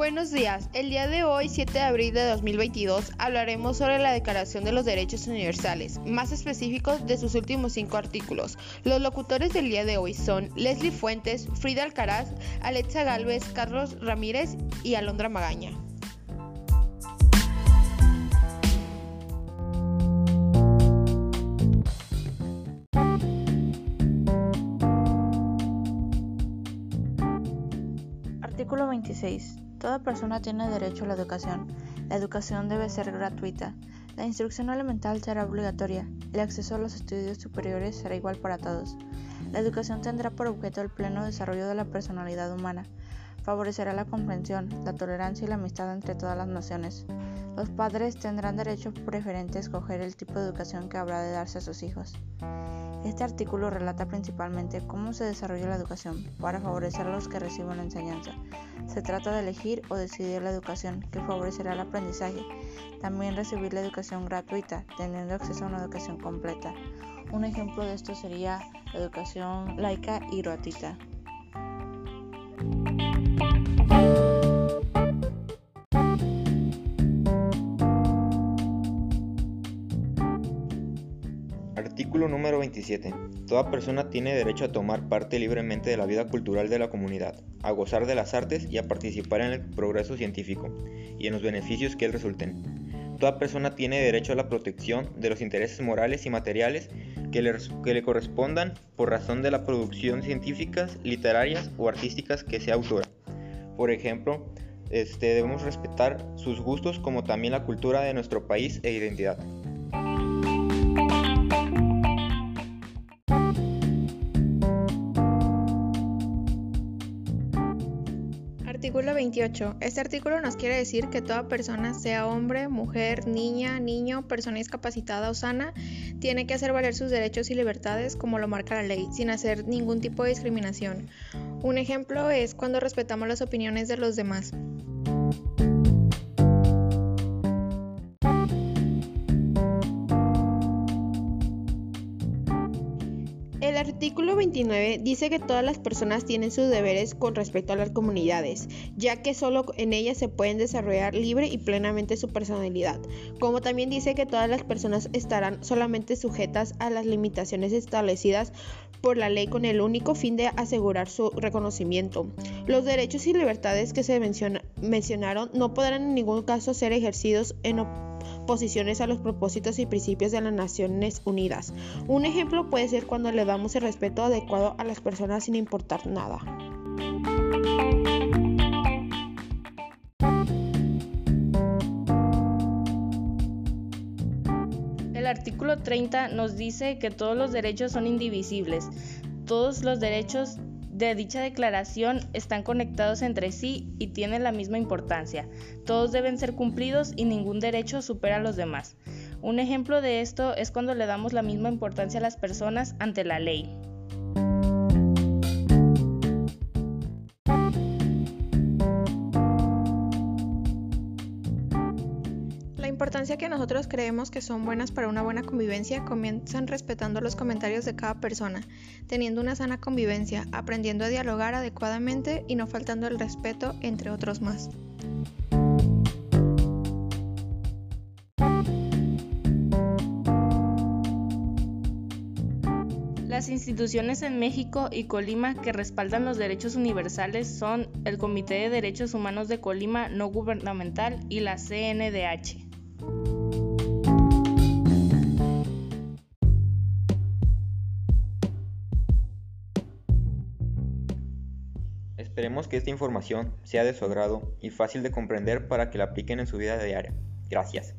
Buenos días. El día de hoy, 7 de abril de 2022, hablaremos sobre la Declaración de los Derechos Universales, más específicos de sus últimos cinco artículos. Los locutores del día de hoy son Leslie Fuentes, Frida Alcaraz, Alexa Galvez, Carlos Ramírez y Alondra Magaña. Artículo 26. Toda persona tiene derecho a la educación. La educación debe ser gratuita. La instrucción elemental será obligatoria. El acceso a los estudios superiores será igual para todos. La educación tendrá por objeto el pleno desarrollo de la personalidad humana. Favorecerá la comprensión, la tolerancia y la amistad entre todas las naciones. Los padres tendrán derecho preferente a escoger el tipo de educación que habrá de darse a sus hijos. Este artículo relata principalmente cómo se desarrolla la educación para favorecer a los que reciben la enseñanza. Se trata de elegir o decidir la educación que favorecerá el aprendizaje. También recibir la educación gratuita, teniendo acceso a una educación completa. Un ejemplo de esto sería la educación laica y gratuita. Artículo número 27. Toda persona tiene derecho a tomar parte libremente de la vida cultural de la comunidad, a gozar de las artes y a participar en el progreso científico y en los beneficios que él resulten. Toda persona tiene derecho a la protección de los intereses morales y materiales que le, correspondan por razón de la producción científicas, literarias o artísticas que sea autora. Por ejemplo, este, debemos respetar sus gustos como también la cultura de nuestro país e identidad. Artículo 28. Este artículo nos quiere decir que toda persona, sea hombre, mujer, niña, niño, persona discapacitada o sana, tiene que hacer valer sus derechos y libertades como lo marca la ley, sin hacer ningún tipo de discriminación. Un ejemplo es cuando respetamos las opiniones de los demás. El artículo 29 dice que todas las personas tienen sus deberes con respecto a las comunidades, ya que solo en ellas se pueden desarrollar libre y plenamente su personalidad, como también dice que todas las personas estarán solamente sujetas a las limitaciones establecidas por la ley con el único fin de asegurar su reconocimiento. Los derechos y libertades que se mencionaron no podrán en ningún caso ser ejercidos en a los propósitos y principios de las Naciones Unidas. Un ejemplo puede ser cuando le damos el respeto adecuado a las personas sin importar nada. El artículo 30 nos dice que todos los derechos son indivisibles. Todos los derechos de dicha declaración están conectados entre sí y tienen la misma importancia. Todos deben ser cumplidos y ningún derecho supera a los demás. Un ejemplo de esto es cuando le damos la misma importancia a las personas ante la ley. Importancia que nosotros creemos que son buenas para una buena convivencia comienzan respetando los comentarios de cada persona, teniendo una sana convivencia, aprendiendo a dialogar adecuadamente y no faltando el respeto, entre otros más. Las instituciones en México y Colima que respaldan los derechos universales son el Comité de Derechos Humanos de Colima No Gubernamental y la CNDH. Esperemos que esta información sea de su agrado y fácil de comprender para que la apliquen en su vida diaria. Gracias.